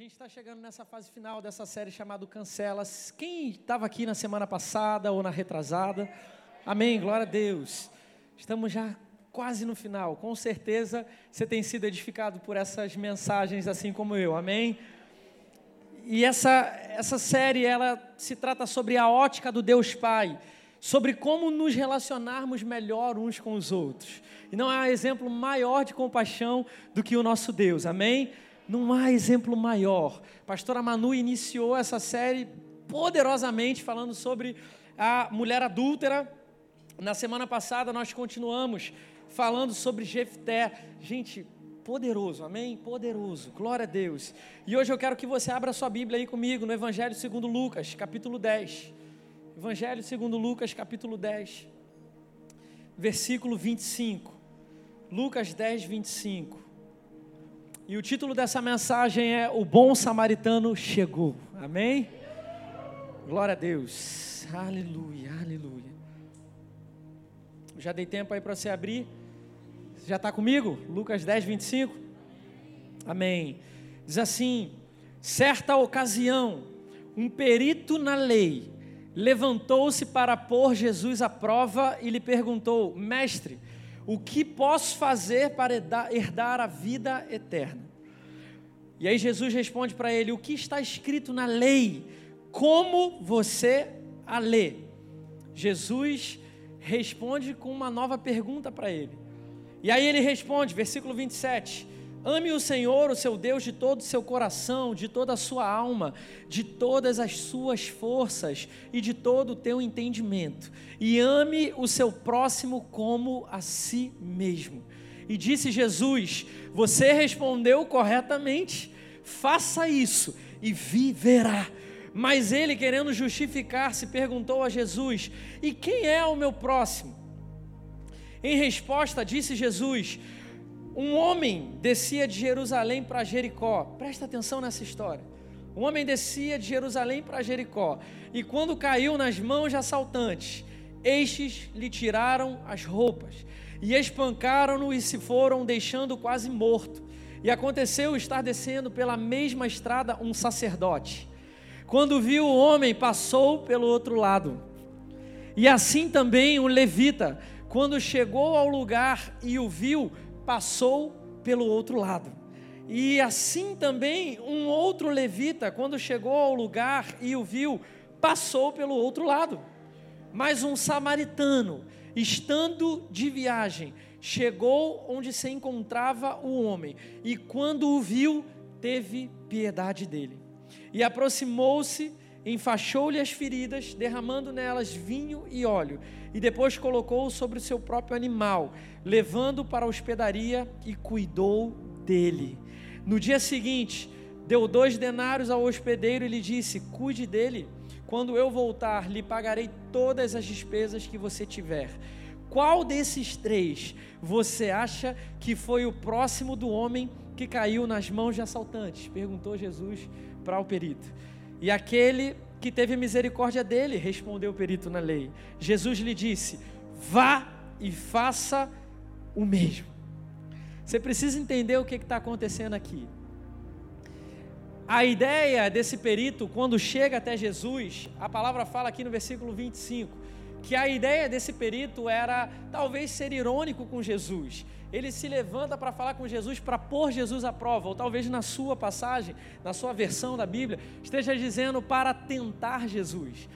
gente está chegando nessa fase final dessa série chamada Cancelas. Quem estava aqui na semana passada ou na retrasada? Amém, glória a Deus. Estamos já quase no final. Com certeza você tem sido edificado por essas mensagens assim como eu. Amém. E essa essa série ela se trata sobre a ótica do Deus Pai, sobre como nos relacionarmos melhor uns com os outros. E não há exemplo maior de compaixão do que o nosso Deus. Amém. Não há exemplo maior. Pastora Manu iniciou essa série poderosamente falando sobre a mulher adúltera. Na semana passada nós continuamos falando sobre Jefté. Gente, poderoso, amém? Poderoso, glória a Deus. E hoje eu quero que você abra sua Bíblia aí comigo no Evangelho segundo Lucas, capítulo 10. Evangelho segundo Lucas, capítulo 10, versículo 25. Lucas 10, 25. E o título dessa mensagem é O Bom Samaritano Chegou. Amém? Glória a Deus. Aleluia, aleluia. Já dei tempo aí para você abrir. Já está comigo? Lucas 10, 25. Amém. Diz assim: certa ocasião, um perito na lei levantou-se para pôr Jesus à prova e lhe perguntou: Mestre, o que posso fazer para herdar a vida eterna? E aí Jesus responde para ele: O que está escrito na lei? Como você a lê? Jesus responde com uma nova pergunta para ele. E aí ele responde, versículo 27. Ame o Senhor, o seu Deus, de todo o seu coração, de toda a sua alma, de todas as suas forças e de todo o teu entendimento. E ame o seu próximo como a si mesmo. E disse Jesus: Você respondeu corretamente, faça isso e viverá. Mas ele, querendo justificar-se, perguntou a Jesus: E quem é o meu próximo? Em resposta, disse Jesus: um homem descia de Jerusalém para Jericó. Presta atenção nessa história. Um homem descia de Jerusalém para Jericó, e quando caiu nas mãos de assaltantes, estes lhe tiraram as roupas e espancaram-no e se foram, deixando quase morto. E aconteceu estar descendo pela mesma estrada um sacerdote. Quando viu o homem, passou pelo outro lado. E assim também um levita, quando chegou ao lugar e o viu, passou pelo outro lado. E assim também um outro levita, quando chegou ao lugar e o viu, passou pelo outro lado. Mas um samaritano, estando de viagem, chegou onde se encontrava o homem, e quando o viu, teve piedade dele. E aproximou-se, enfaixou-lhe as feridas, derramando nelas vinho e óleo, e depois colocou-o sobre o seu próprio animal, levando para a hospedaria e cuidou dele. No dia seguinte, deu dois denários ao hospedeiro e lhe disse: Cuide dele. Quando eu voltar, lhe pagarei todas as despesas que você tiver. Qual desses três você acha que foi o próximo do homem que caiu nas mãos de assaltantes? Perguntou Jesus para o perito. E aquele que teve misericórdia dele, respondeu o perito na lei. Jesus lhe disse: Vá e faça o mesmo. Você precisa entender o que está acontecendo aqui. A ideia desse perito, quando chega até Jesus, a palavra fala aqui no versículo 25, que a ideia desse perito era talvez ser irônico com Jesus. Ele se levanta para falar com Jesus, para pôr Jesus à prova, ou talvez na sua passagem, na sua versão da Bíblia, esteja dizendo para tentar Jesus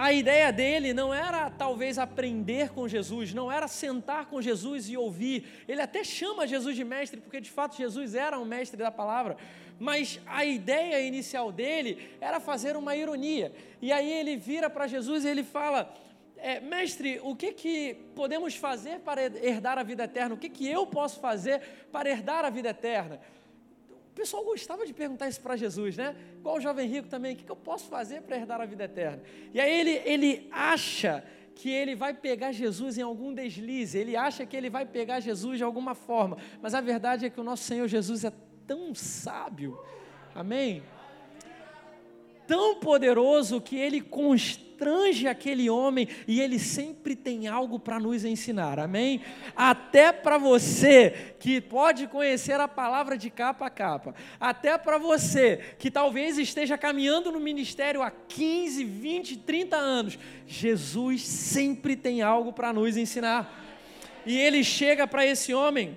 a ideia dele não era talvez aprender com Jesus, não era sentar com Jesus e ouvir. Ele até chama Jesus de mestre, porque de fato Jesus era um mestre da palavra. Mas a ideia inicial dele era fazer uma ironia. E aí ele vira para Jesus e ele fala: é, Mestre, o que, que podemos fazer para herdar a vida eterna? O que, que eu posso fazer para herdar a vida eterna? O pessoal gostava de perguntar isso para Jesus, né? Igual o jovem rico também, o que eu posso fazer para herdar a vida eterna? E aí ele, ele acha que ele vai pegar Jesus em algum deslize, ele acha que ele vai pegar Jesus de alguma forma, mas a verdade é que o nosso Senhor Jesus é tão sábio, amém? Tão poderoso que ele constrange aquele homem e ele sempre tem algo para nos ensinar, amém? Até para você que pode conhecer a palavra de capa a capa, até para você que talvez esteja caminhando no ministério há 15, 20, 30 anos, Jesus sempre tem algo para nos ensinar. E ele chega para esse homem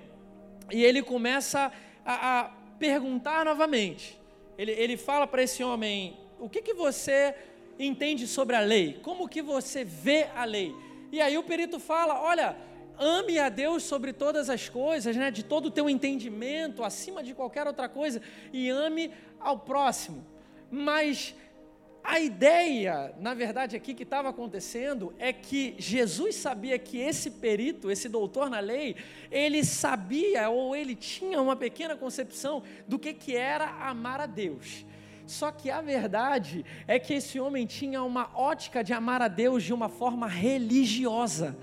e ele começa a, a perguntar novamente. Ele, ele fala para esse homem: o que, que você entende sobre a lei? Como que você vê a lei? E aí o perito fala: olha, ame a Deus sobre todas as coisas, né, de todo o teu entendimento, acima de qualquer outra coisa, e ame ao próximo. Mas a ideia, na verdade, aqui que estava acontecendo é que Jesus sabia que esse perito, esse doutor na lei, ele sabia ou ele tinha uma pequena concepção do que, que era amar a Deus. Só que a verdade é que esse homem tinha uma ótica de amar a Deus de uma forma religiosa.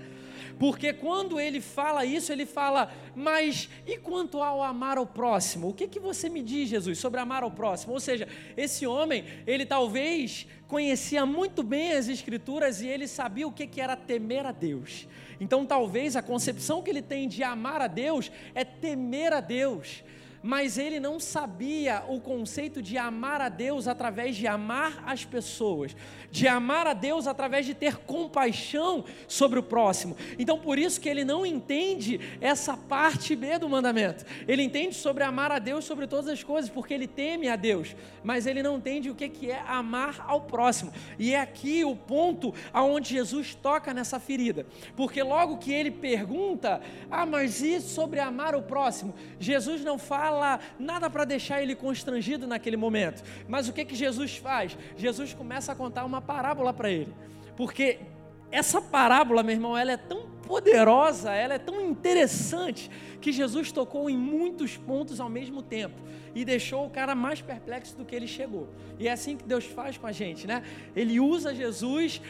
Porque quando ele fala isso, ele fala, mas e quanto ao amar ao próximo? O que, que você me diz, Jesus, sobre amar ao próximo? Ou seja, esse homem, ele talvez conhecia muito bem as Escrituras e ele sabia o que, que era temer a Deus. Então, talvez a concepção que ele tem de amar a Deus é temer a Deus mas ele não sabia o conceito de amar a Deus através de amar as pessoas, de amar a Deus através de ter compaixão sobre o próximo. Então, por isso que ele não entende essa parte B do mandamento. Ele entende sobre amar a Deus sobre todas as coisas, porque ele teme a Deus, mas ele não entende o que é amar ao próximo. E é aqui o ponto aonde Jesus toca nessa ferida, porque logo que ele pergunta: "Ah, mas e sobre amar o próximo?" Jesus não fala fala nada para deixar ele constrangido naquele momento. Mas o que, que Jesus faz? Jesus começa a contar uma parábola para ele. Porque essa parábola, meu irmão, ela é tão poderosa, ela é tão interessante, que Jesus tocou em muitos pontos ao mesmo tempo e deixou o cara mais perplexo do que ele chegou. E é assim que Deus faz com a gente, né? Ele usa Jesus,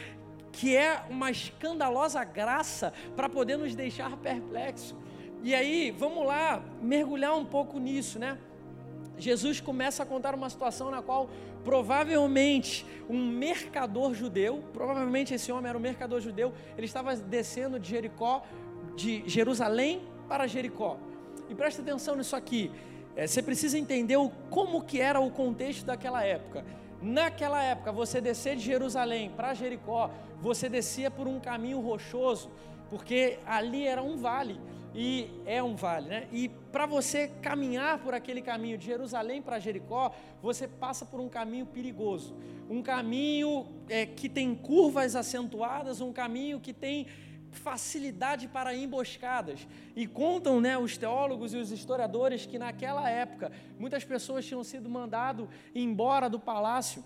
que é uma escandalosa graça, para poder nos deixar perplexos. E aí, vamos lá mergulhar um pouco nisso, né? Jesus começa a contar uma situação na qual provavelmente um mercador judeu, provavelmente esse homem era um mercador judeu, ele estava descendo de Jericó, de Jerusalém para Jericó. E presta atenção nisso aqui. É, você precisa entender o, como que era o contexto daquela época. Naquela época, você descer de Jerusalém para Jericó, você descia por um caminho rochoso, porque ali era um vale e é um vale, né? E para você caminhar por aquele caminho de Jerusalém para Jericó, você passa por um caminho perigoso, um caminho é, que tem curvas acentuadas, um caminho que tem facilidade para emboscadas. E contam né, os teólogos e os historiadores que naquela época muitas pessoas tinham sido mandado embora do palácio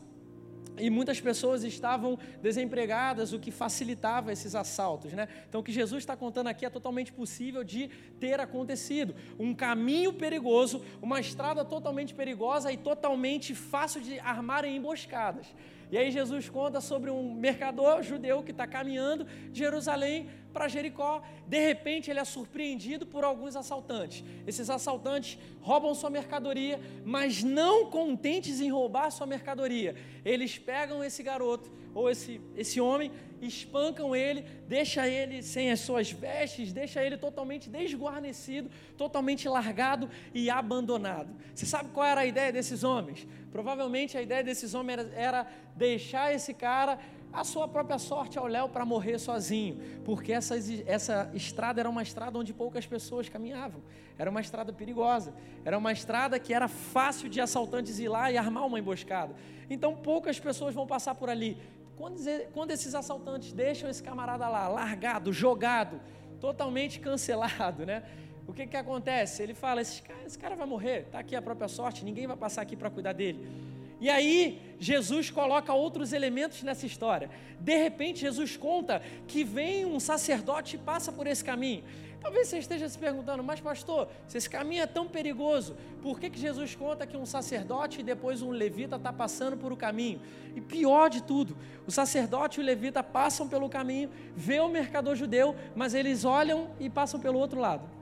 e muitas pessoas estavam desempregadas, o que facilitava esses assaltos, né? Então, o que Jesus está contando aqui é totalmente possível de ter acontecido. Um caminho perigoso, uma estrada totalmente perigosa e totalmente fácil de armarem emboscadas. E aí Jesus conta sobre um mercador judeu que está caminhando de Jerusalém para Jericó. De repente ele é surpreendido por alguns assaltantes. Esses assaltantes roubam sua mercadoria, mas não contentes em roubar sua mercadoria, eles pegam esse garoto ou esse, esse homem, espancam ele, deixa ele sem as suas vestes, deixa ele totalmente desguarnecido, totalmente largado e abandonado. Você sabe qual era a ideia desses homens? Provavelmente a ideia desses homens era, era deixar esse cara a sua própria sorte ao léu para morrer sozinho, porque essa, essa estrada era uma estrada onde poucas pessoas caminhavam, era uma estrada perigosa, era uma estrada que era fácil de assaltantes ir lá e armar uma emboscada. Então poucas pessoas vão passar por ali. Quando, quando esses assaltantes deixam esse camarada lá, largado, jogado, totalmente cancelado, né? O que, que acontece? Ele fala: esse cara, esse cara vai morrer, está aqui a própria sorte, ninguém vai passar aqui para cuidar dele. E aí, Jesus coloca outros elementos nessa história. De repente, Jesus conta que vem um sacerdote e passa por esse caminho. Talvez você esteja se perguntando, mas pastor, se esse caminho é tão perigoso, por que, que Jesus conta que um sacerdote e depois um levita está passando por o caminho? E pior de tudo, o sacerdote e o levita passam pelo caminho, vê o mercador judeu, mas eles olham e passam pelo outro lado.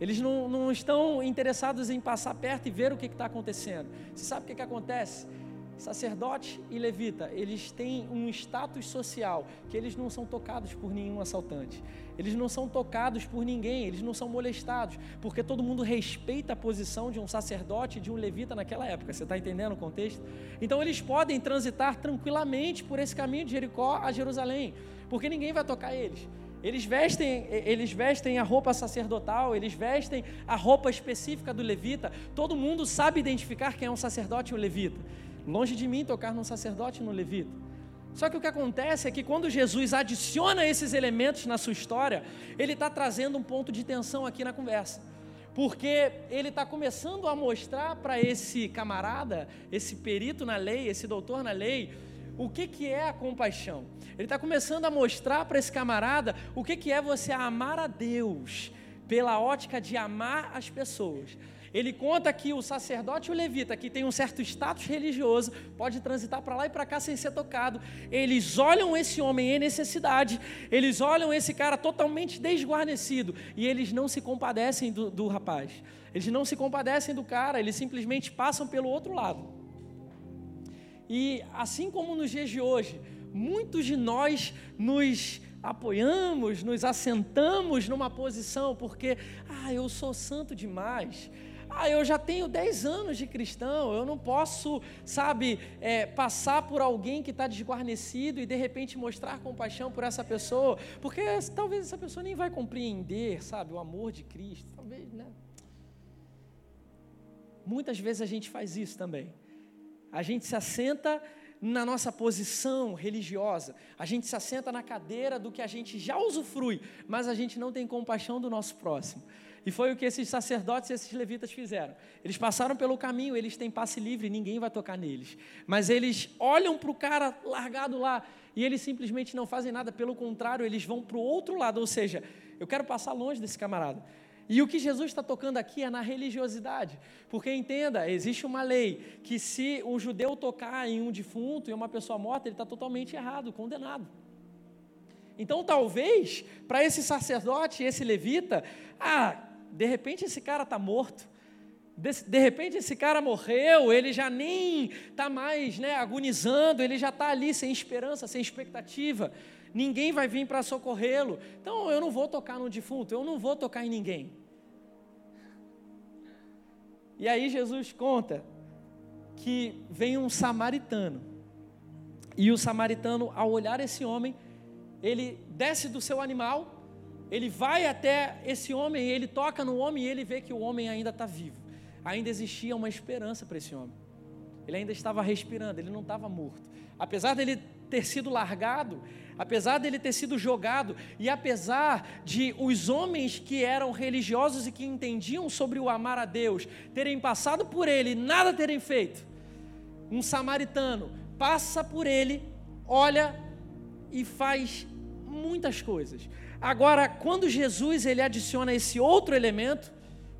Eles não, não estão interessados em passar perto e ver o que está acontecendo. Você sabe o que, que acontece? sacerdote e levita, eles têm um status social que eles não são tocados por nenhum assaltante. Eles não são tocados por ninguém, eles não são molestados, porque todo mundo respeita a posição de um sacerdote e de um levita naquela época. Você está entendendo o contexto? Então eles podem transitar tranquilamente por esse caminho de Jericó a Jerusalém, porque ninguém vai tocar eles. Eles vestem, eles vestem a roupa sacerdotal, eles vestem a roupa específica do levita. Todo mundo sabe identificar quem é um sacerdote e um levita. Longe de mim tocar num sacerdote e num levita. Só que o que acontece é que quando Jesus adiciona esses elementos na sua história, ele está trazendo um ponto de tensão aqui na conversa. Porque ele está começando a mostrar para esse camarada, esse perito na lei, esse doutor na lei, o que, que é a compaixão. Ele está começando a mostrar para esse camarada o que, que é você amar a Deus pela ótica de amar as pessoas. Ele conta que o sacerdote e o levita, que tem um certo status religioso, pode transitar para lá e para cá sem ser tocado. Eles olham esse homem em necessidade, eles olham esse cara totalmente desguarnecido e eles não se compadecem do, do rapaz. Eles não se compadecem do cara, eles simplesmente passam pelo outro lado. E assim como nos dias de hoje, muitos de nós nos apoiamos, nos assentamos numa posição porque, ah, eu sou santo demais. Ah, eu já tenho 10 anos de cristão, eu não posso, sabe, é, passar por alguém que está desguarnecido e de repente mostrar compaixão por essa pessoa, porque talvez essa pessoa nem vai compreender, sabe, o amor de Cristo. Talvez, né? Muitas vezes a gente faz isso também. A gente se assenta na nossa posição religiosa, a gente se assenta na cadeira do que a gente já usufrui, mas a gente não tem compaixão do nosso próximo. E foi o que esses sacerdotes e esses levitas fizeram. Eles passaram pelo caminho, eles têm passe livre, ninguém vai tocar neles. Mas eles olham para o cara largado lá e eles simplesmente não fazem nada, pelo contrário, eles vão para o outro lado. Ou seja, eu quero passar longe desse camarada. E o que Jesus está tocando aqui é na religiosidade. Porque entenda, existe uma lei que se um judeu tocar em um defunto, em uma pessoa morta, ele está totalmente errado, condenado. Então, talvez, para esse sacerdote, esse levita, ah, de repente esse cara está morto. De, de, repente esse cara morreu, ele já nem está mais né, agonizando, ele já está ali sem esperança, sem expectativa. Ninguém vai vir para socorrê-lo. Então eu não vou tocar no defunto, eu não vou tocar em ninguém. E aí Jesus conta que vem um samaritano. E o samaritano, ao olhar esse homem, ele desce do seu animal ele vai até esse homem, ele toca no homem e ele vê que o homem ainda está vivo. Ainda existia uma esperança para esse homem. Ele ainda estava respirando, ele não estava morto. Apesar dele ter sido largado, apesar dele ter sido jogado, e apesar de os homens que eram religiosos e que entendiam sobre o amar a Deus terem passado por ele e nada terem feito, um samaritano passa por ele, olha e faz muitas coisas. Agora, quando Jesus ele adiciona esse outro elemento,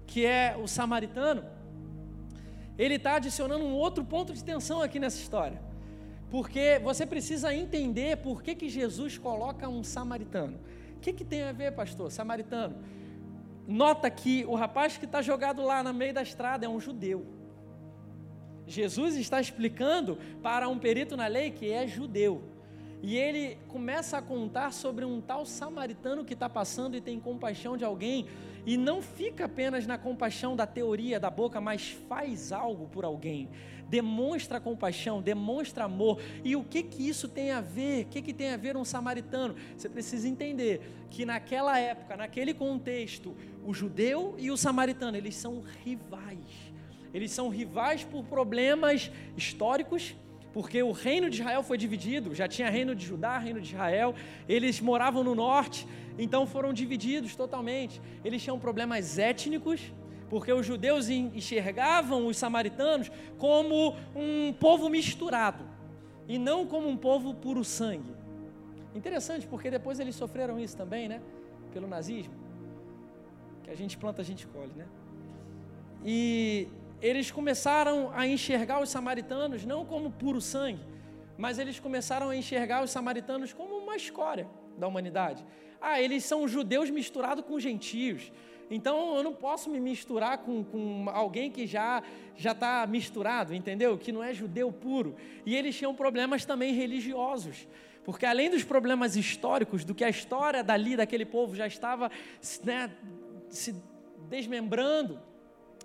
que é o samaritano, ele está adicionando um outro ponto de tensão aqui nessa história. Porque você precisa entender por que, que Jesus coloca um samaritano. O que, que tem a ver, pastor? Samaritano. Nota que o rapaz que está jogado lá no meio da estrada é um judeu. Jesus está explicando para um perito na lei que é judeu. E ele começa a contar sobre um tal samaritano que está passando e tem compaixão de alguém, e não fica apenas na compaixão da teoria da boca, mas faz algo por alguém, demonstra compaixão, demonstra amor. E o que que isso tem a ver? O que que tem a ver um samaritano? Você precisa entender que naquela época, naquele contexto, o judeu e o samaritano, eles são rivais. Eles são rivais por problemas históricos, porque o reino de Israel foi dividido, já tinha reino de Judá, reino de Israel, eles moravam no norte, então foram divididos totalmente. Eles tinham problemas étnicos, porque os judeus enxergavam os samaritanos como um povo misturado e não como um povo puro sangue. Interessante, porque depois eles sofreram isso também, né? Pelo nazismo. Que a gente planta, a gente colhe, né? E eles começaram a enxergar os samaritanos não como puro sangue, mas eles começaram a enxergar os samaritanos como uma escória da humanidade. Ah, eles são judeus misturados com gentios. Então eu não posso me misturar com, com alguém que já já está misturado, entendeu? Que não é judeu puro. E eles tinham problemas também religiosos. Porque além dos problemas históricos, do que a história dali, daquele povo já estava né, se desmembrando,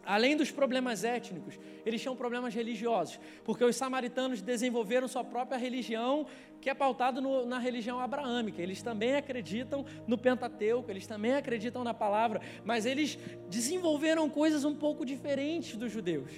além dos problemas étnicos, eles tinham problemas religiosos, porque os samaritanos desenvolveram sua própria religião, que é pautada na religião abraâmica. Eles também acreditam no Pentateuco, eles também acreditam na palavra, mas eles desenvolveram coisas um pouco diferentes dos judeus.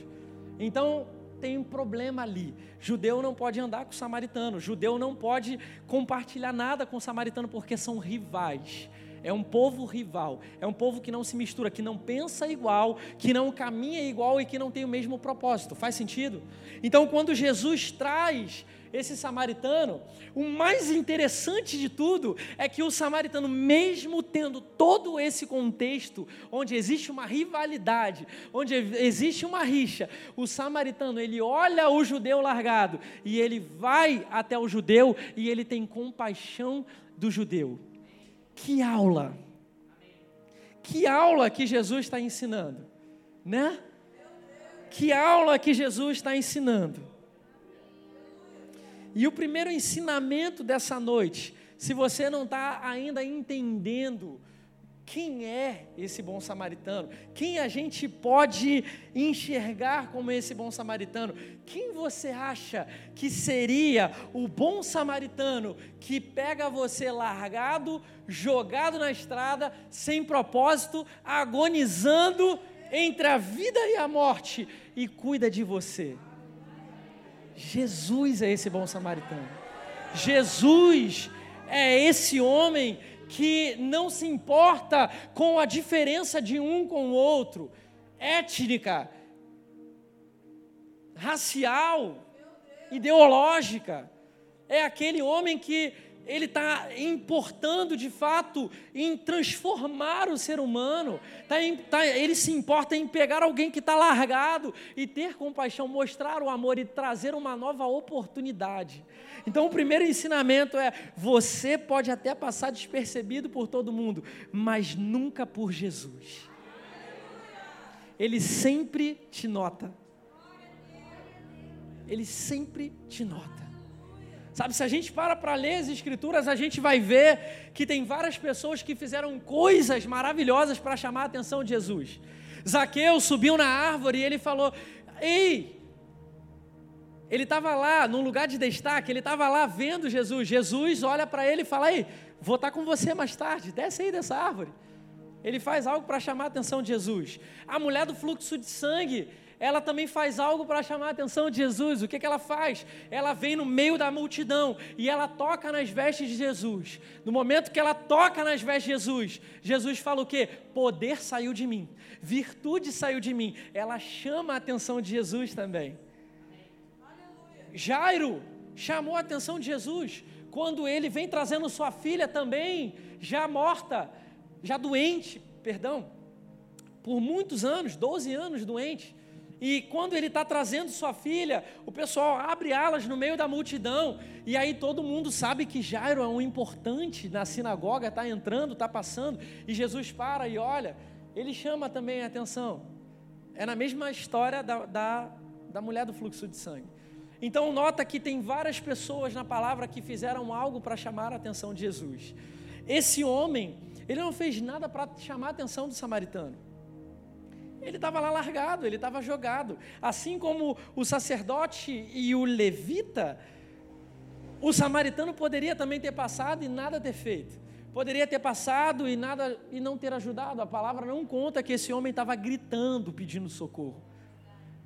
Então, tem um problema ali. Judeu não pode andar com o samaritano, judeu não pode compartilhar nada com o samaritano porque são rivais. É um povo rival, é um povo que não se mistura, que não pensa igual, que não caminha igual e que não tem o mesmo propósito. Faz sentido? Então, quando Jesus traz esse samaritano, o mais interessante de tudo é que o samaritano, mesmo tendo todo esse contexto, onde existe uma rivalidade, onde existe uma rixa, o samaritano, ele olha o judeu largado e ele vai até o judeu e ele tem compaixão do judeu. Que aula! Que aula que Jesus está ensinando, né? Que aula que Jesus está ensinando. E o primeiro ensinamento dessa noite, se você não está ainda entendendo quem é esse bom samaritano? Quem a gente pode enxergar como esse bom samaritano? Quem você acha que seria o bom samaritano que pega você largado, jogado na estrada, sem propósito, agonizando entre a vida e a morte e cuida de você? Jesus é esse bom samaritano. Jesus é esse homem que não se importa com a diferença de um com o outro, étnica, racial, ideológica. É aquele homem que ele está importando de fato em transformar o ser humano. Tá em, tá, ele se importa em pegar alguém que está largado e ter compaixão, mostrar o amor e trazer uma nova oportunidade. Então, o primeiro ensinamento é: você pode até passar despercebido por todo mundo, mas nunca por Jesus. Ele sempre te nota. Ele sempre te nota. Sabe, se a gente para para ler as Escrituras, a gente vai ver que tem várias pessoas que fizeram coisas maravilhosas para chamar a atenção de Jesus. Zaqueu subiu na árvore e ele falou: Ei, ele estava lá, num lugar de destaque, ele estava lá vendo Jesus. Jesus olha para ele e fala: Ei, vou estar com você mais tarde, desce aí dessa árvore. Ele faz algo para chamar a atenção de Jesus. A mulher do fluxo de sangue, ela também faz algo para chamar a atenção de Jesus. O que, que ela faz? Ela vem no meio da multidão e ela toca nas vestes de Jesus. No momento que ela toca nas vestes de Jesus, Jesus fala o quê? Poder saiu de mim, virtude saiu de mim. Ela chama a atenção de Jesus também. Jairo chamou a atenção de Jesus quando ele vem trazendo sua filha também, já morta, já doente, perdão, por muitos anos, 12 anos doente. E quando ele está trazendo sua filha, o pessoal abre alas no meio da multidão, e aí todo mundo sabe que Jairo é um importante na sinagoga, está entrando, está passando, e Jesus para e olha, ele chama também a atenção. É na mesma história da, da, da mulher do fluxo de sangue. Então, nota que tem várias pessoas na palavra que fizeram algo para chamar a atenção de Jesus. Esse homem, ele não fez nada para chamar a atenção do samaritano. Ele estava lá largado, ele estava jogado. Assim como o sacerdote e o levita, o samaritano poderia também ter passado e nada ter feito. Poderia ter passado e nada e não ter ajudado. A palavra não conta que esse homem estava gritando pedindo socorro.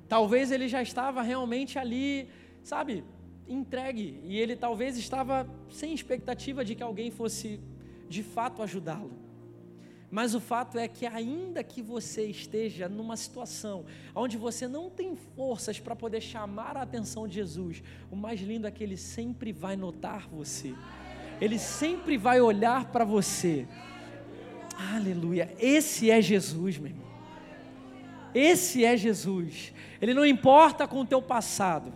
Talvez ele já estava realmente ali, sabe, entregue e ele talvez estava sem expectativa de que alguém fosse de fato ajudá-lo. Mas o fato é que, ainda que você esteja numa situação onde você não tem forças para poder chamar a atenção de Jesus, o mais lindo é que Ele sempre vai notar você, Ele sempre vai olhar para você. Aleluia, esse é Jesus, meu irmão. Esse é Jesus. Ele não importa com o teu passado.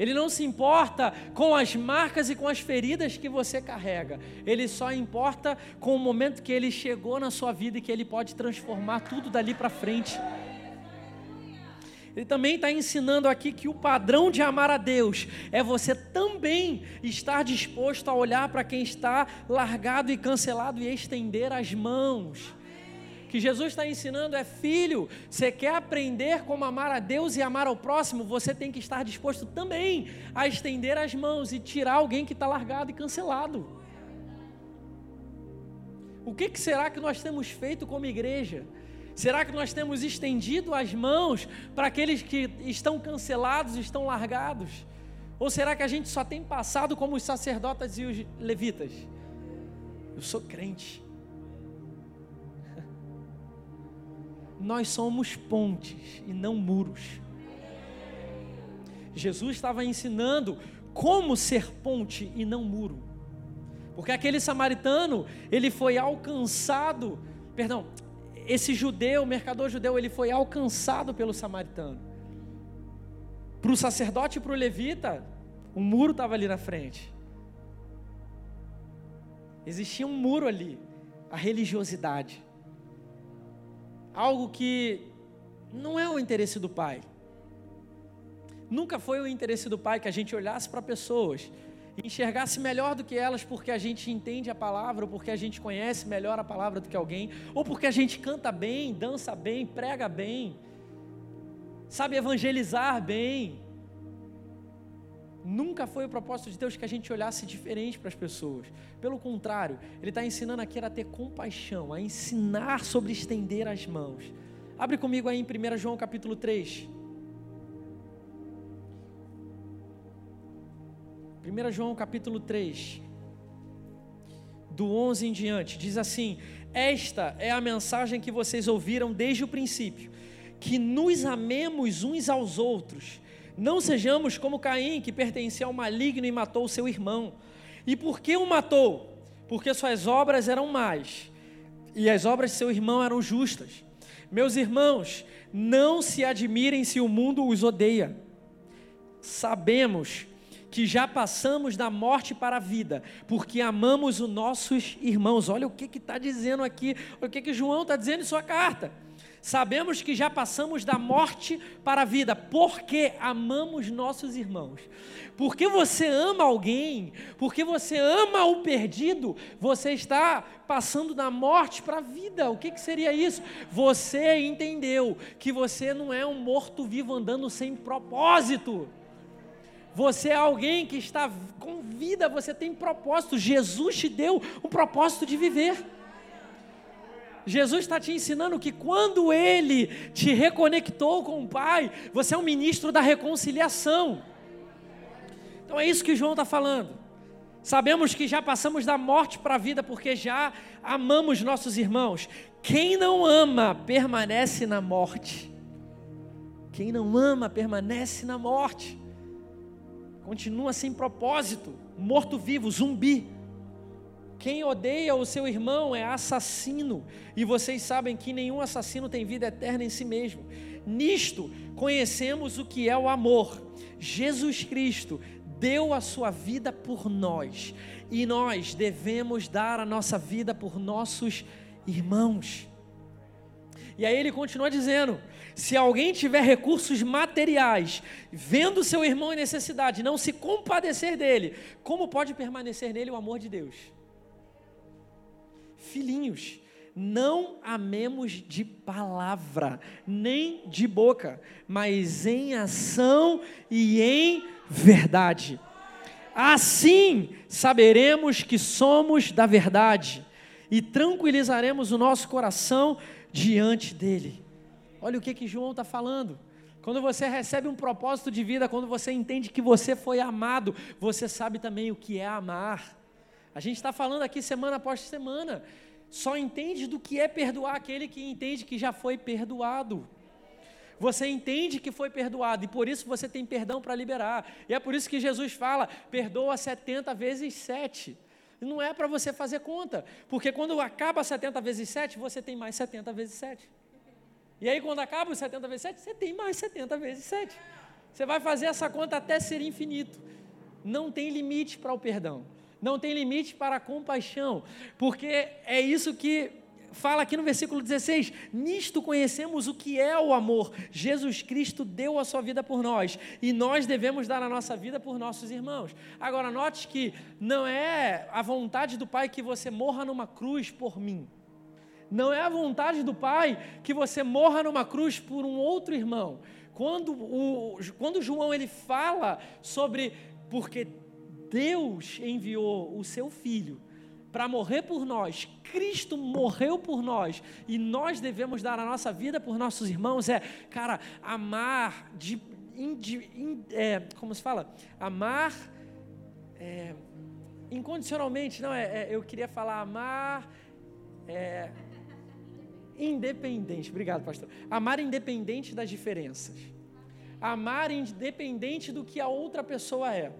Ele não se importa com as marcas e com as feridas que você carrega. Ele só importa com o momento que ele chegou na sua vida e que ele pode transformar tudo dali para frente. Ele também está ensinando aqui que o padrão de amar a Deus é você também estar disposto a olhar para quem está largado e cancelado e estender as mãos que Jesus está ensinando é: filho, você quer aprender como amar a Deus e amar ao próximo, você tem que estar disposto também a estender as mãos e tirar alguém que está largado e cancelado. O que, que será que nós temos feito como igreja? Será que nós temos estendido as mãos para aqueles que estão cancelados, estão largados? Ou será que a gente só tem passado como os sacerdotes e os levitas? Eu sou crente. Nós somos pontes e não muros. Jesus estava ensinando como ser ponte e não muro. Porque aquele samaritano, ele foi alcançado, perdão, esse judeu, mercador judeu, ele foi alcançado pelo samaritano. Para o sacerdote e para o levita, um muro estava ali na frente. Existia um muro ali, a religiosidade algo que não é o interesse do Pai. Nunca foi o interesse do Pai que a gente olhasse para pessoas e enxergasse melhor do que elas porque a gente entende a palavra, ou porque a gente conhece melhor a palavra do que alguém, ou porque a gente canta bem, dança bem, prega bem, sabe evangelizar bem. Nunca foi o propósito de Deus que a gente olhasse diferente para as pessoas. Pelo contrário, Ele está ensinando aqui a ter compaixão, a ensinar sobre estender as mãos. Abre comigo aí em 1 João capítulo 3. 1 João capítulo 3, do 11 em diante, diz assim: Esta é a mensagem que vocês ouviram desde o princípio, que nos amemos uns aos outros não sejamos como Caim, que pertencia ao maligno e matou seu irmão. E por que o matou? Porque suas obras eram más e as obras de seu irmão eram justas. Meus irmãos, não se admirem se o mundo os odeia. Sabemos que já passamos da morte para a vida, porque amamos os nossos irmãos. Olha o que está dizendo aqui, o que, que João está dizendo em sua carta. Sabemos que já passamos da morte para a vida, porque amamos nossos irmãos. Porque você ama alguém, porque você ama o perdido, você está passando da morte para a vida. O que, que seria isso? Você entendeu que você não é um morto-vivo andando sem propósito. Você é alguém que está com vida, você tem propósito. Jesus te deu um propósito de viver. Jesus está te ensinando que quando Ele te reconectou com o Pai, você é um ministro da reconciliação. Então é isso que João está falando. Sabemos que já passamos da morte para a vida porque já amamos nossos irmãos. Quem não ama permanece na morte. Quem não ama permanece na morte. Continua sem propósito, morto-vivo, zumbi. Quem odeia o seu irmão é assassino, e vocês sabem que nenhum assassino tem vida eterna em si mesmo. Nisto conhecemos o que é o amor. Jesus Cristo deu a sua vida por nós, e nós devemos dar a nossa vida por nossos irmãos. E aí ele continua dizendo: se alguém tiver recursos materiais, vendo seu irmão em necessidade, não se compadecer dele, como pode permanecer nele o amor de Deus? Filhinhos, não amemos de palavra, nem de boca, mas em ação e em verdade. Assim saberemos que somos da verdade e tranquilizaremos o nosso coração diante dele. Olha o que, que João está falando. Quando você recebe um propósito de vida, quando você entende que você foi amado, você sabe também o que é amar. A gente está falando aqui semana após semana. Só entende do que é perdoar aquele que entende que já foi perdoado. Você entende que foi perdoado e por isso você tem perdão para liberar. E é por isso que Jesus fala: perdoa 70 vezes 7. Não é para você fazer conta, porque quando acaba 70 vezes 7, você tem mais 70 vezes 7. E aí, quando acaba os 70 vezes 7, você tem mais 70 vezes 7. Você vai fazer essa conta até ser infinito. Não tem limite para o perdão. Não tem limite para a compaixão. Porque é isso que fala aqui no versículo 16: Nisto conhecemos o que é o amor. Jesus Cristo deu a sua vida por nós e nós devemos dar a nossa vida por nossos irmãos. Agora, note que não é a vontade do Pai que você morra numa cruz por mim. Não é a vontade do Pai que você morra numa cruz por um outro irmão. Quando, o, quando João ele fala sobre porque Deus enviou o seu filho para morrer por nós, Cristo morreu por nós e nós devemos dar a nossa vida por nossos irmãos, é, cara, amar, de, in, é, como se fala? Amar é, incondicionalmente, não, é, é, eu queria falar amar é, independente, obrigado pastor, amar independente das diferenças, amar independente do que a outra pessoa é,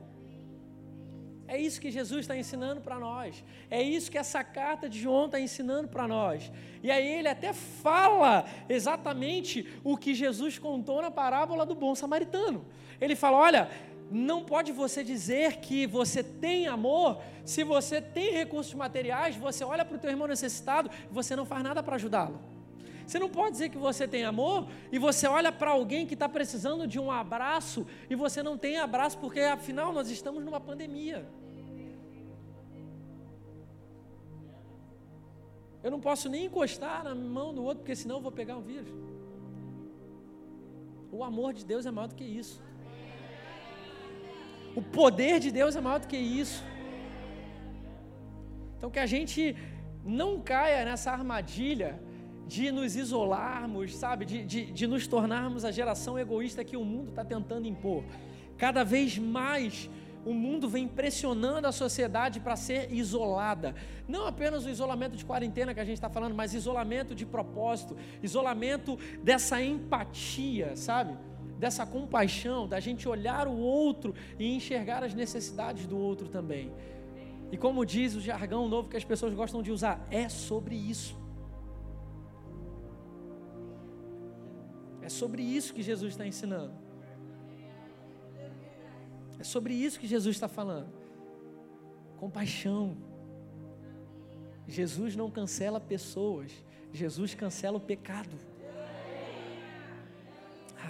é isso que Jesus está ensinando para nós. É isso que essa carta de João está ensinando para nós. E aí ele até fala exatamente o que Jesus contou na parábola do bom samaritano. Ele fala: olha, não pode você dizer que você tem amor se você tem recursos materiais, você olha para o teu irmão necessitado e você não faz nada para ajudá-lo. Você não pode dizer que você tem amor e você olha para alguém que está precisando de um abraço e você não tem abraço porque afinal nós estamos numa pandemia. Eu não posso nem encostar na mão do outro, porque senão eu vou pegar um vírus. O amor de Deus é maior do que isso. O poder de Deus é maior do que isso. Então que a gente não caia nessa armadilha de nos isolarmos, sabe? De, de, de nos tornarmos a geração egoísta que o mundo está tentando impor. Cada vez mais o mundo vem pressionando a sociedade para ser isolada. Não apenas o isolamento de quarentena que a gente está falando, mas isolamento de propósito, isolamento dessa empatia, sabe? Dessa compaixão, da gente olhar o outro e enxergar as necessidades do outro também. E como diz o jargão novo que as pessoas gostam de usar, é sobre isso. É sobre isso que Jesus está ensinando. É sobre isso que Jesus está falando. Compaixão. Jesus não cancela pessoas, Jesus cancela o pecado.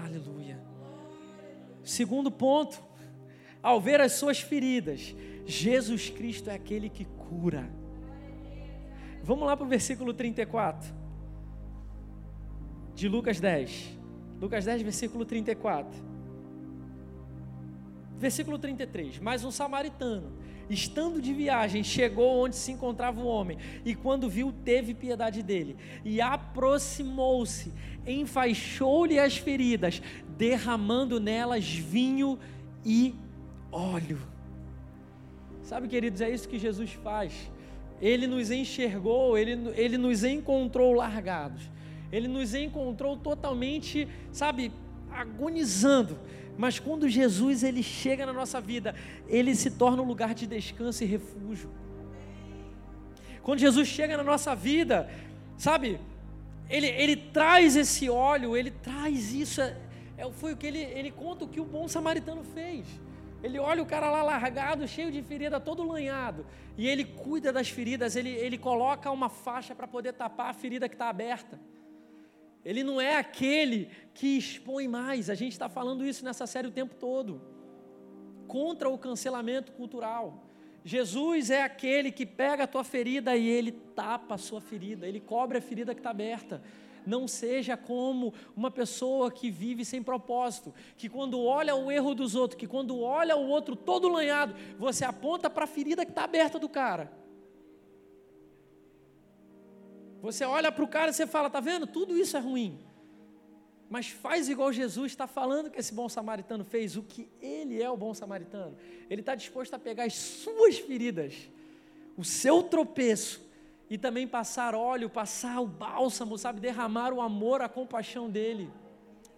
Aleluia. Segundo ponto, ao ver as suas feridas, Jesus Cristo é aquele que cura. Vamos lá para o versículo 34 de Lucas 10. Lucas 10, versículo 34. Versículo 33. Mas um samaritano, estando de viagem, chegou onde se encontrava o homem, e quando viu, teve piedade dele, e aproximou-se, enfaixou-lhe as feridas, derramando nelas vinho e óleo. Sabe, queridos, é isso que Jesus faz. Ele nos enxergou, ele, ele nos encontrou largados, ele nos encontrou totalmente, sabe, agonizando mas quando Jesus ele chega na nossa vida, ele se torna um lugar de descanso e refúgio. Quando Jesus chega na nossa vida, sabe, ele, ele traz esse óleo, ele traz isso. É, é, foi o que ele, ele conta o que o bom samaritano fez. Ele olha o cara lá largado, cheio de ferida, todo lanhado. E ele cuida das feridas, ele, ele coloca uma faixa para poder tapar a ferida que está aberta. Ele não é aquele que expõe mais. A gente está falando isso nessa série o tempo todo. Contra o cancelamento cultural. Jesus é aquele que pega a tua ferida e ele tapa a sua ferida, ele cobre a ferida que está aberta. Não seja como uma pessoa que vive sem propósito, que quando olha o erro dos outros, que quando olha o outro todo lanhado, você aponta para a ferida que está aberta do cara. Você olha para o cara e você fala, tá vendo? Tudo isso é ruim. Mas faz igual Jesus está falando que esse bom samaritano fez, o que ele é o bom samaritano. Ele está disposto a pegar as suas feridas, o seu tropeço, e também passar óleo, passar o bálsamo, sabe, derramar o amor, a compaixão dele.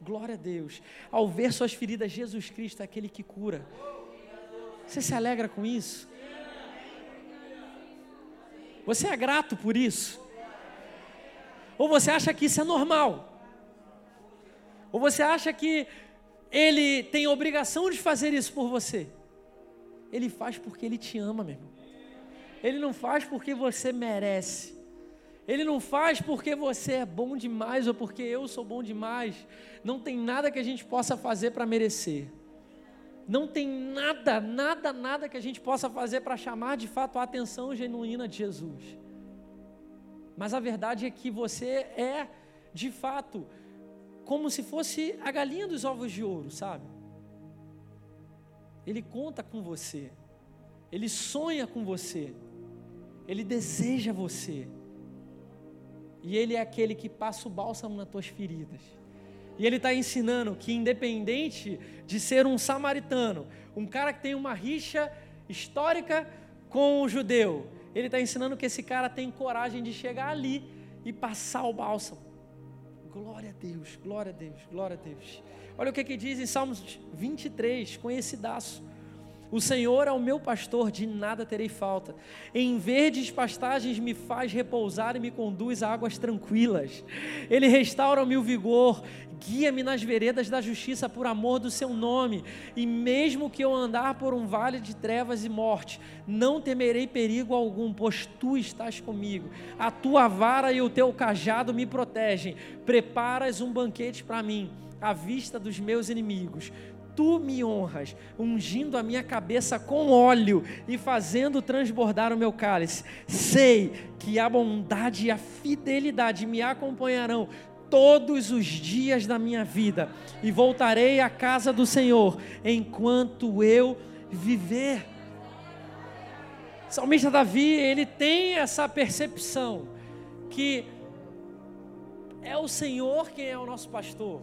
Glória a Deus. Ao ver suas feridas, Jesus Cristo é aquele que cura. Você se alegra com isso? Você é grato por isso? Ou você acha que isso é normal? Ou você acha que ele tem obrigação de fazer isso por você. Ele faz porque ele te ama, meu irmão. Ele não faz porque você merece. Ele não faz porque você é bom demais ou porque eu sou bom demais. Não tem nada que a gente possa fazer para merecer. Não tem nada, nada, nada que a gente possa fazer para chamar de fato a atenção genuína de Jesus. Mas a verdade é que você é, de fato, como se fosse a galinha dos ovos de ouro, sabe? Ele conta com você, ele sonha com você, ele deseja você, e ele é aquele que passa o bálsamo nas tuas feridas. E ele está ensinando que, independente de ser um samaritano, um cara que tem uma rixa histórica com o judeu, ele está ensinando que esse cara tem coragem de chegar ali e passar o bálsamo. Glória a Deus, glória a Deus, glória a Deus. Olha o que, que diz em Salmos 23, conhecidaço. O Senhor é o meu pastor, de nada terei falta. Em verdes pastagens me faz repousar e me conduz a águas tranquilas. Ele restaura-me o vigor, guia-me nas veredas da justiça por amor do seu nome. E mesmo que eu andar por um vale de trevas e morte, não temerei perigo algum, pois tu estás comigo. A tua vara e o teu cajado me protegem. Preparas um banquete para mim à vista dos meus inimigos tu me honras, ungindo a minha cabeça com óleo e fazendo transbordar o meu cálice. Sei que a bondade e a fidelidade me acompanharão todos os dias da minha vida e voltarei à casa do Senhor enquanto eu viver. Salmista Davi, ele tem essa percepção que é o Senhor quem é o nosso pastor.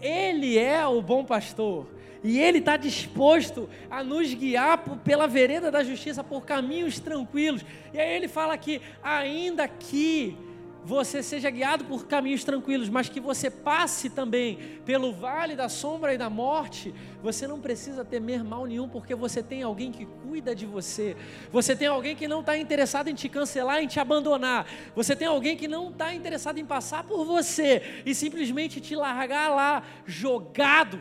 Ele é o bom pastor. E Ele está disposto a nos guiar pela vereda da justiça, por caminhos tranquilos. E aí ele fala que, ainda que você seja guiado por caminhos tranquilos, mas que você passe também pelo vale da sombra e da morte, você não precisa temer mal nenhum, porque você tem alguém que cuida de você, você tem alguém que não está interessado em te cancelar, em te abandonar, você tem alguém que não está interessado em passar por você e simplesmente te largar lá, jogado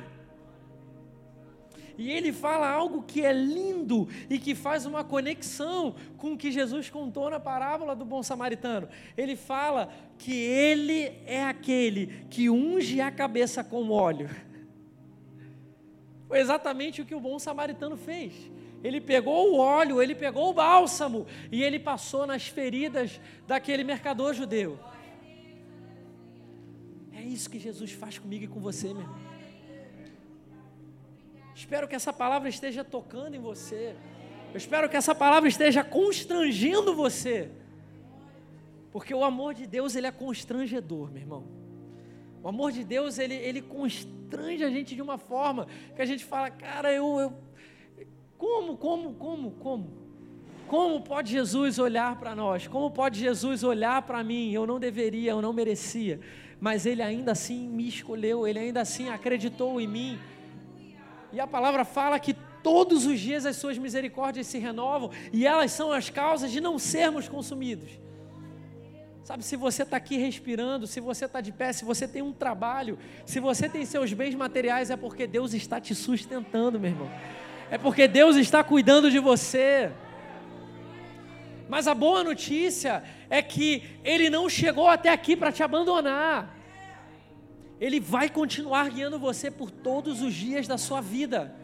e ele fala algo que é lindo e que faz uma conexão com o que Jesus contou na parábola do bom samaritano. Ele fala que ele é aquele que unge a cabeça com óleo. Foi exatamente o que o bom samaritano fez. Ele pegou o óleo, ele pegou o bálsamo e ele passou nas feridas daquele mercador judeu. É isso que Jesus faz comigo e com você, meu irmão. Espero que essa palavra esteja tocando em você. Eu espero que essa palavra esteja constrangendo você. Porque o amor de Deus, ele é constrangedor, meu irmão. O amor de Deus, ele, ele constrange a gente de uma forma que a gente fala, cara, eu, eu como, como, como, como? Como pode Jesus olhar para nós? Como pode Jesus olhar para mim? Eu não deveria, eu não merecia, mas Ele ainda assim me escolheu, Ele ainda assim acreditou em mim. E a palavra fala que todos os dias as suas misericórdias se renovam e elas são as causas de não sermos consumidos. Sabe, se você está aqui respirando, se você está de pé, se você tem um trabalho, se você tem seus bens materiais, é porque Deus está te sustentando, meu irmão. É porque Deus está cuidando de você. Mas a boa notícia é que Ele não chegou até aqui para te abandonar. Ele vai continuar guiando você por todos os dias da sua vida.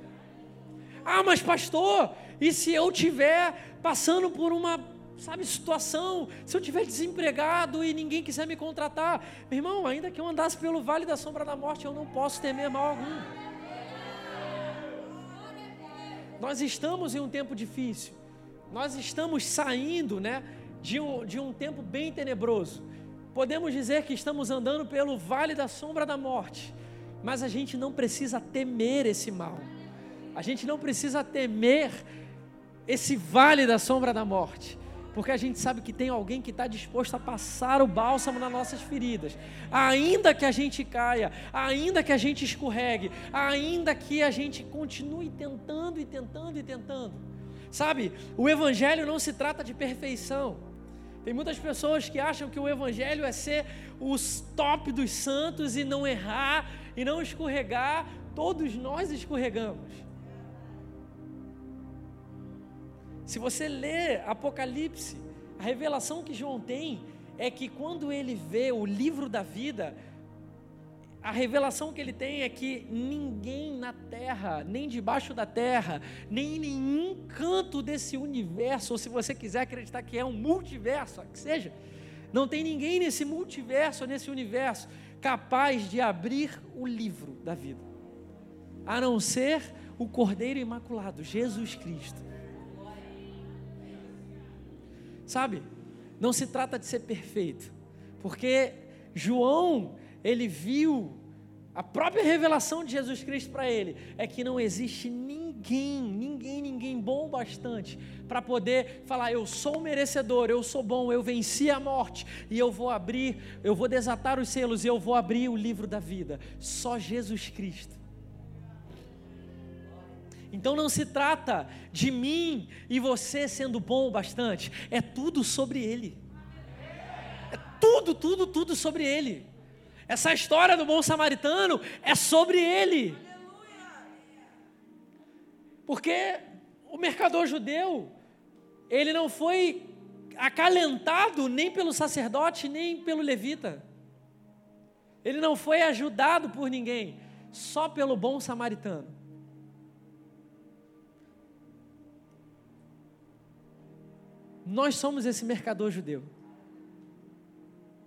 Ah, mas pastor, e se eu tiver passando por uma, sabe, situação, se eu tiver desempregado e ninguém quiser me contratar, meu irmão, ainda que eu andasse pelo vale da sombra da morte, eu não posso temer mal algum. Nós estamos em um tempo difícil. Nós estamos saindo, né, de um, de um tempo bem tenebroso podemos dizer que estamos andando pelo vale da sombra da morte, mas a gente não precisa temer esse mal, a gente não precisa temer esse vale da sombra da morte, porque a gente sabe que tem alguém que está disposto a passar o bálsamo nas nossas feridas, ainda que a gente caia, ainda que a gente escorregue, ainda que a gente continue tentando e tentando e tentando. Sabe, o Evangelho não se trata de perfeição. Tem muitas pessoas que acham que o Evangelho é ser os top dos santos e não errar e não escorregar, Todos nós escorregamos. Se você lê Apocalipse, a revelação que João tem é que quando ele vê o livro da vida, a revelação que ele tem é que ninguém na terra, nem debaixo da terra, nem em nenhum canto desse universo, ou se você quiser acreditar que é um multiverso, que seja, não tem ninguém nesse multiverso, nesse universo, capaz de abrir o livro da vida, a não ser o Cordeiro Imaculado, Jesus Cristo. Sabe, não se trata de ser perfeito, porque João ele viu a própria revelação de Jesus Cristo para ele é que não existe ninguém, ninguém, ninguém bom bastante para poder falar eu sou merecedor, eu sou bom, eu venci a morte e eu vou abrir, eu vou desatar os selos e eu vou abrir o livro da vida. Só Jesus Cristo. Então não se trata de mim e você sendo bom bastante, é tudo sobre ele. É tudo, tudo, tudo sobre ele. Essa história do bom samaritano é sobre ele. Porque o mercador judeu, ele não foi acalentado nem pelo sacerdote, nem pelo levita. Ele não foi ajudado por ninguém, só pelo bom samaritano. Nós somos esse mercador judeu.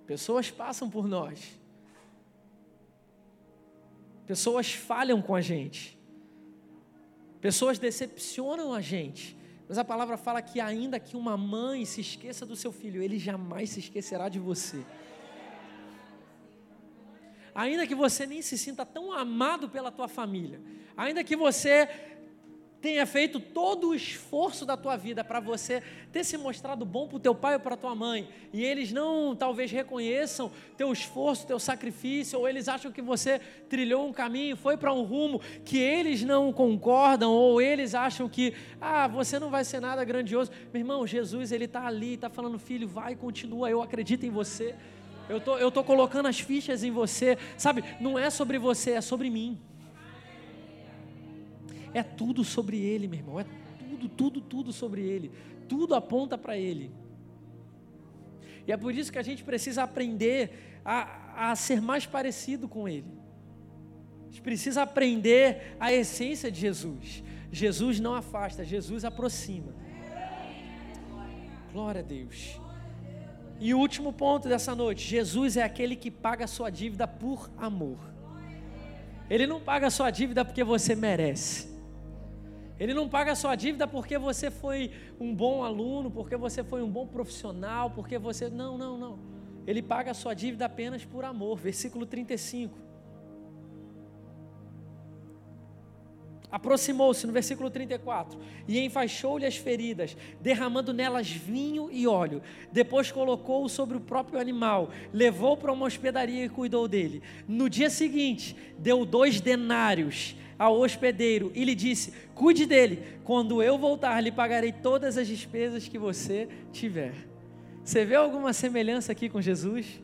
Pessoas passam por nós. Pessoas falham com a gente. Pessoas decepcionam a gente. Mas a palavra fala que ainda que uma mãe se esqueça do seu filho, ele jamais se esquecerá de você. Ainda que você nem se sinta tão amado pela tua família, ainda que você tenha feito todo o esforço da tua vida para você ter se mostrado bom para o teu pai ou para tua mãe, e eles não talvez reconheçam teu esforço, teu sacrifício, ou eles acham que você trilhou um caminho, foi para um rumo que eles não concordam, ou eles acham que, ah, você não vai ser nada grandioso. Meu irmão, Jesus, ele está ali, está falando, filho, vai, continua, eu acredito em você. Eu tô, eu tô colocando as fichas em você, sabe? Não é sobre você, é sobre mim. É tudo sobre Ele, meu irmão. É tudo, tudo, tudo sobre Ele. Tudo aponta para Ele. E é por isso que a gente precisa aprender a, a ser mais parecido com Ele. A gente precisa aprender a essência de Jesus. Jesus não afasta, Jesus aproxima. Glória a Deus. E o último ponto dessa noite: Jesus é aquele que paga a sua dívida por amor. Ele não paga a sua dívida porque você merece. Ele não paga a sua dívida porque você foi um bom aluno, porque você foi um bom profissional, porque você. Não, não, não. Ele paga a sua dívida apenas por amor. Versículo 35. Aproximou-se no versículo 34 e enfaixou-lhe as feridas, derramando nelas vinho e óleo. Depois colocou-o sobre o próprio animal, levou para uma hospedaria e cuidou dele. No dia seguinte, deu dois denários ao hospedeiro e lhe disse: Cuide dele, quando eu voltar, lhe pagarei todas as despesas que você tiver. Você vê alguma semelhança aqui com Jesus?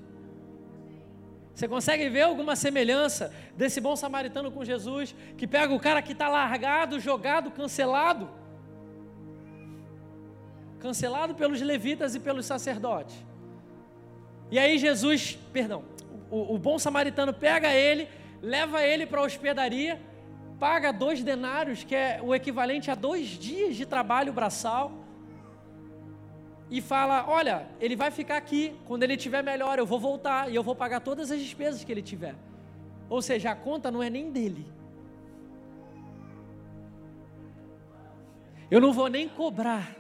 Você consegue ver alguma semelhança desse bom samaritano com Jesus, que pega o cara que está largado, jogado, cancelado? Cancelado pelos levitas e pelos sacerdotes. E aí Jesus, perdão, o, o bom samaritano pega ele, leva ele para a hospedaria, paga dois denários, que é o equivalente a dois dias de trabalho braçal, e fala: Olha, ele vai ficar aqui, quando ele estiver melhor, eu vou voltar e eu vou pagar todas as despesas que ele tiver. Ou seja, a conta não é nem dele. Eu não vou nem cobrar.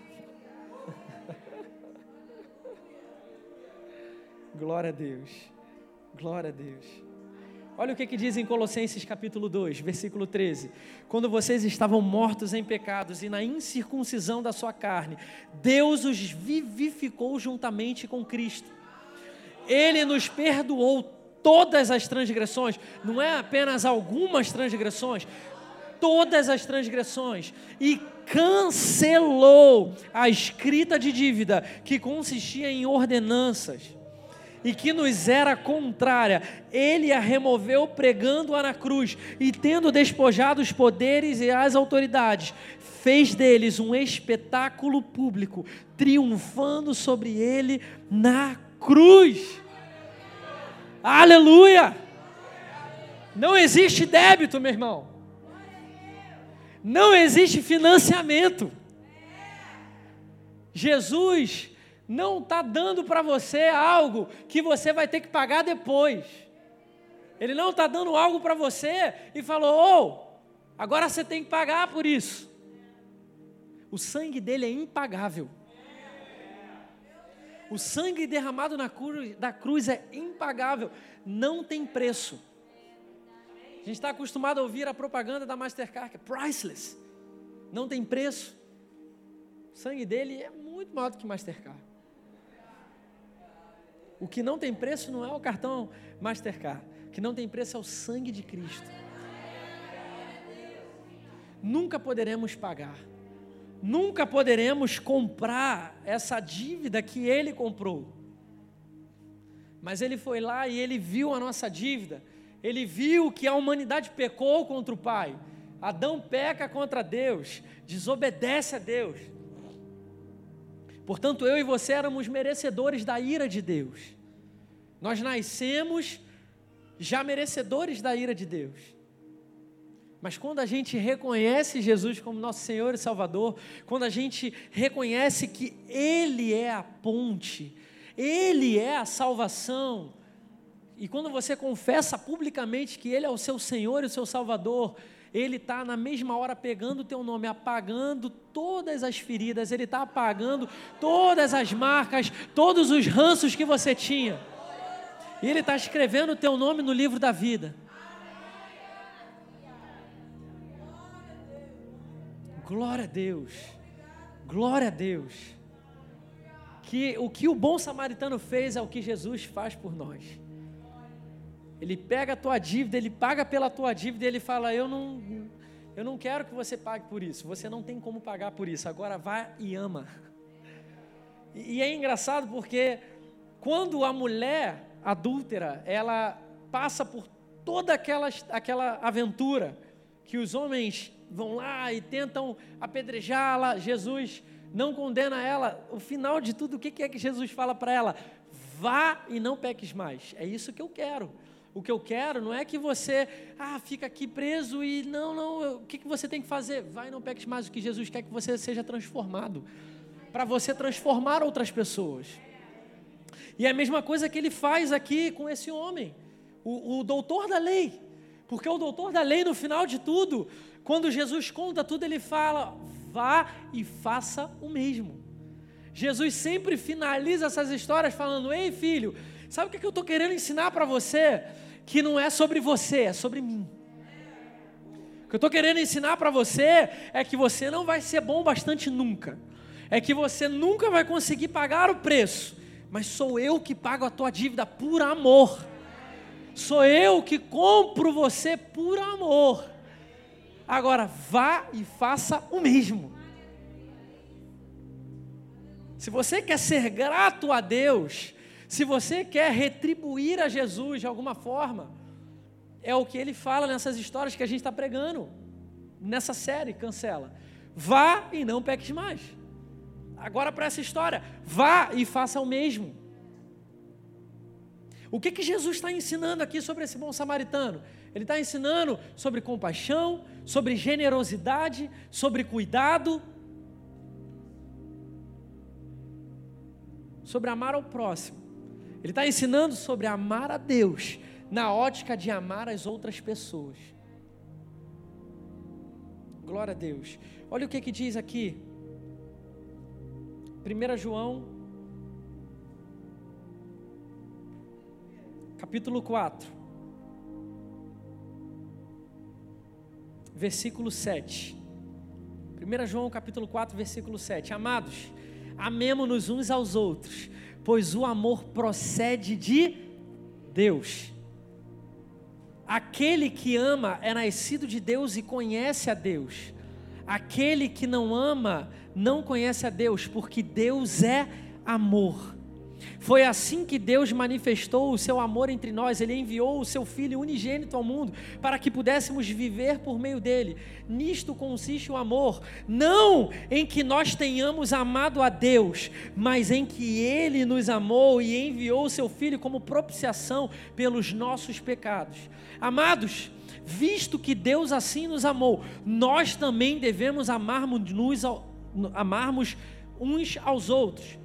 Glória a Deus. Glória a Deus. Olha o que, que diz em Colossenses capítulo 2, versículo 13. Quando vocês estavam mortos em pecados e na incircuncisão da sua carne, Deus os vivificou juntamente com Cristo. Ele nos perdoou todas as transgressões, não é apenas algumas transgressões, todas as transgressões, e cancelou a escrita de dívida que consistia em ordenanças e que nos era contrária, ele a removeu pregando-a na cruz e tendo despojado os poderes e as autoridades, fez deles um espetáculo público, triunfando sobre ele na cruz. Aleluia! Não existe débito, meu irmão. Não existe financiamento. Jesus não está dando para você algo que você vai ter que pagar depois. Ele não está dando algo para você e falou: oh, agora você tem que pagar por isso. O sangue dele é impagável. O sangue derramado na cruz, da cruz é impagável, não tem preço. A gente está acostumado a ouvir a propaganda da Mastercard, que é priceless, não tem preço. O sangue dele é muito maior do que Mastercard. O que não tem preço não é o cartão Mastercard, o que não tem preço é o sangue de Cristo. Nunca poderemos pagar nunca poderemos comprar essa dívida que ele comprou. Mas ele foi lá e ele viu a nossa dívida, ele viu que a humanidade pecou contra o Pai. Adão peca contra Deus, desobedece a Deus. Portanto, eu e você éramos merecedores da ira de Deus. Nós nascemos já merecedores da ira de Deus. Mas quando a gente reconhece Jesus como nosso Senhor e Salvador, quando a gente reconhece que Ele é a ponte, Ele é a salvação, e quando você confessa publicamente que Ele é o seu Senhor e o seu Salvador, Ele está na mesma hora pegando o teu nome, apagando todas as feridas, Ele está apagando todas as marcas, todos os ranços que você tinha. E Ele está escrevendo o teu nome no livro da vida. Glória a Deus. Glória a Deus. Que o que o bom samaritano fez é o que Jesus faz por nós. Ele pega a tua dívida, ele paga pela tua dívida e ele fala: "Eu não eu não quero que você pague por isso. Você não tem como pagar por isso. Agora vá e ama." E, é engraçado porque quando a mulher adúltera, ela passa por toda aquela, aquela aventura que os homens vão lá e tentam apedrejá-la. Jesus não condena ela. O final de tudo, o que é que Jesus fala para ela? Vá e não peques mais. É isso que eu quero. O que eu quero não é que você, ah, fica aqui preso e não, não, o que, que você tem que fazer? Vai não peques mais. O que Jesus quer que você seja transformado. Para você transformar outras pessoas. E é a mesma coisa que ele faz aqui com esse homem, o, o doutor da lei. Porque o doutor da lei, no final de tudo, quando Jesus conta tudo, ele fala: vá e faça o mesmo. Jesus sempre finaliza essas histórias falando: ei, filho, sabe o que eu estou querendo ensinar para você? Que não é sobre você, é sobre mim. O que eu estou querendo ensinar para você é que você não vai ser bom bastante nunca. É que você nunca vai conseguir pagar o preço. Mas sou eu que pago a tua dívida por amor. Sou eu que compro você por amor. Agora, vá e faça o mesmo. Se você quer ser grato a Deus, se você quer retribuir a Jesus de alguma forma, é o que ele fala nessas histórias que a gente está pregando, nessa série, cancela. Vá e não peques mais. Agora para essa história, vá e faça o mesmo. O que, que Jesus está ensinando aqui sobre esse bom samaritano? Ele está ensinando sobre compaixão, sobre generosidade, sobre cuidado, sobre amar ao próximo. Ele está ensinando sobre amar a Deus na ótica de amar as outras pessoas. Glória a Deus. Olha o que, que diz aqui. 1 João, capítulo 4. versículo 7. 1 João capítulo 4, versículo 7. Amados, amemo-nos uns aos outros, pois o amor procede de Deus. Aquele que ama é nascido de Deus e conhece a Deus. Aquele que não ama não conhece a Deus, porque Deus é amor. Foi assim que Deus manifestou o seu amor entre nós. Ele enviou o seu Filho unigênito ao mundo para que pudéssemos viver por meio dele. Nisto consiste o amor, não em que nós tenhamos amado a Deus, mas em que ele nos amou e enviou o seu Filho como propiciação pelos nossos pecados. Amados, visto que Deus assim nos amou, nós também devemos amarmos, amarmos uns aos outros.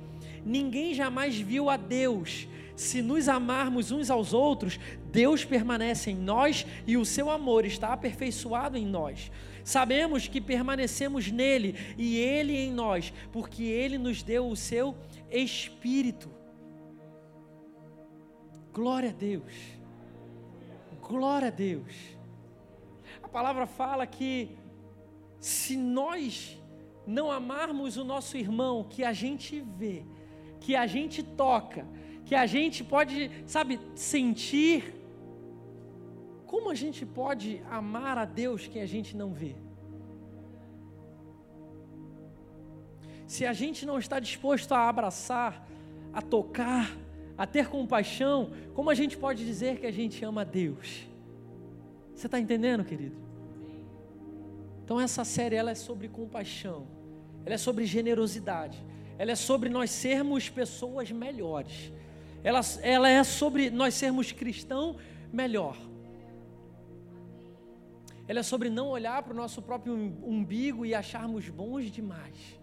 Ninguém jamais viu a Deus. Se nos amarmos uns aos outros, Deus permanece em nós e o seu amor está aperfeiçoado em nós. Sabemos que permanecemos nele e ele em nós, porque ele nos deu o seu espírito. Glória a Deus. Glória a Deus. A palavra fala que se nós não amarmos o nosso irmão que a gente vê, que a gente toca, que a gente pode, sabe, sentir. Como a gente pode amar a Deus que a gente não vê? Se a gente não está disposto a abraçar, a tocar, a ter compaixão, como a gente pode dizer que a gente ama a Deus? Você está entendendo, querido? Então essa série ela é sobre compaixão, ela é sobre generosidade ela é sobre nós sermos pessoas melhores. Ela, ela é sobre nós sermos cristão melhor. Ela é sobre não olhar para o nosso próprio umbigo e acharmos bons demais.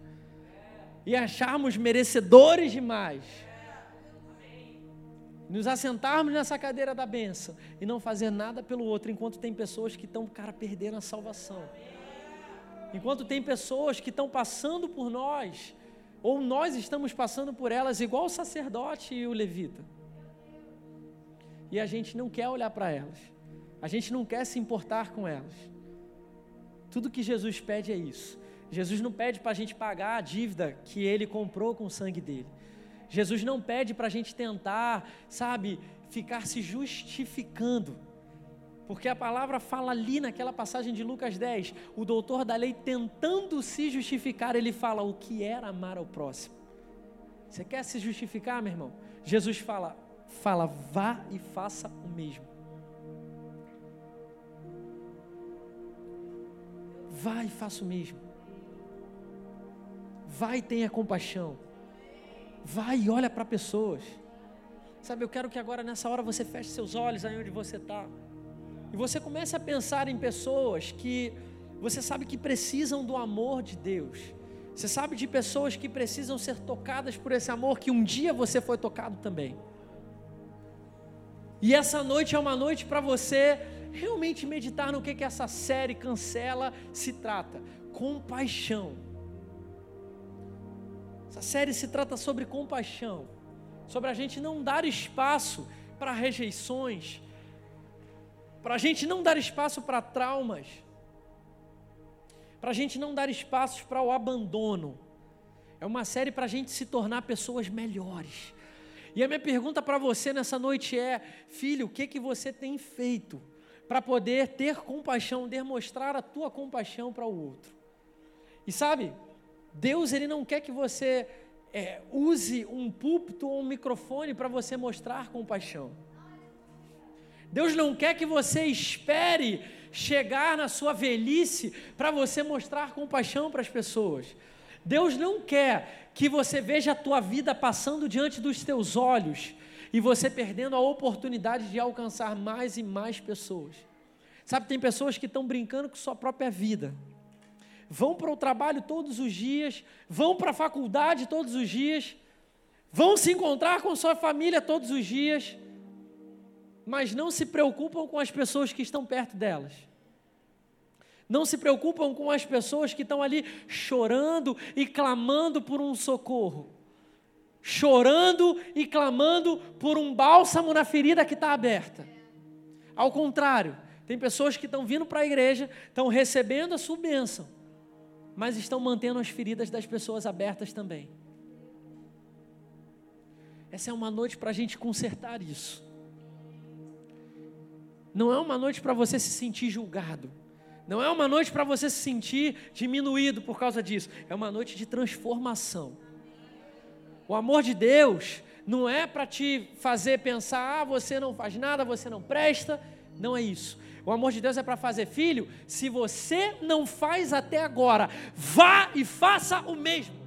E acharmos merecedores demais. Nos assentarmos nessa cadeira da benção e não fazer nada pelo outro, enquanto tem pessoas que estão, cara, perdendo a salvação. Enquanto tem pessoas que estão passando por nós ou nós estamos passando por elas igual o sacerdote e o levita. E a gente não quer olhar para elas. A gente não quer se importar com elas. Tudo que Jesus pede é isso. Jesus não pede para a gente pagar a dívida que ele comprou com o sangue dele. Jesus não pede para a gente tentar, sabe, ficar se justificando. Porque a palavra fala ali naquela passagem de Lucas 10, o doutor da lei tentando se justificar, ele fala o que era amar ao próximo. Você quer se justificar, meu irmão? Jesus fala, fala, vá e faça o mesmo. Vá e faça o mesmo. Vai e tenha compaixão. Vai e olha para pessoas. Sabe, eu quero que agora nessa hora você feche seus olhos aí onde você está. E você começa a pensar em pessoas que você sabe que precisam do amor de Deus. Você sabe de pessoas que precisam ser tocadas por esse amor que um dia você foi tocado também. E essa noite é uma noite para você realmente meditar no que, que essa série cancela se trata: compaixão. Essa série se trata sobre compaixão, sobre a gente não dar espaço para rejeições, para a gente não dar espaço para traumas, para a gente não dar espaços para o abandono. É uma série para a gente se tornar pessoas melhores. E a minha pergunta para você nessa noite é: filho, o que, que você tem feito para poder ter compaixão, demonstrar a tua compaixão para o outro? E sabe, Deus ele não quer que você é, use um púlpito ou um microfone para você mostrar compaixão. Deus não quer que você espere chegar na sua velhice para você mostrar compaixão para as pessoas. Deus não quer que você veja a tua vida passando diante dos teus olhos e você perdendo a oportunidade de alcançar mais e mais pessoas. Sabe, tem pessoas que estão brincando com sua própria vida. Vão para o trabalho todos os dias, vão para a faculdade todos os dias, vão se encontrar com sua família todos os dias, mas não se preocupam com as pessoas que estão perto delas. Não se preocupam com as pessoas que estão ali chorando e clamando por um socorro. Chorando e clamando por um bálsamo na ferida que está aberta. Ao contrário, tem pessoas que estão vindo para a igreja, estão recebendo a sua bênção, mas estão mantendo as feridas das pessoas abertas também. Essa é uma noite para a gente consertar isso. Não é uma noite para você se sentir julgado. Não é uma noite para você se sentir diminuído por causa disso. É uma noite de transformação. O amor de Deus não é para te fazer pensar, ah, você não faz nada, você não presta. Não é isso. O amor de Deus é para fazer filho. Se você não faz até agora, vá e faça o mesmo.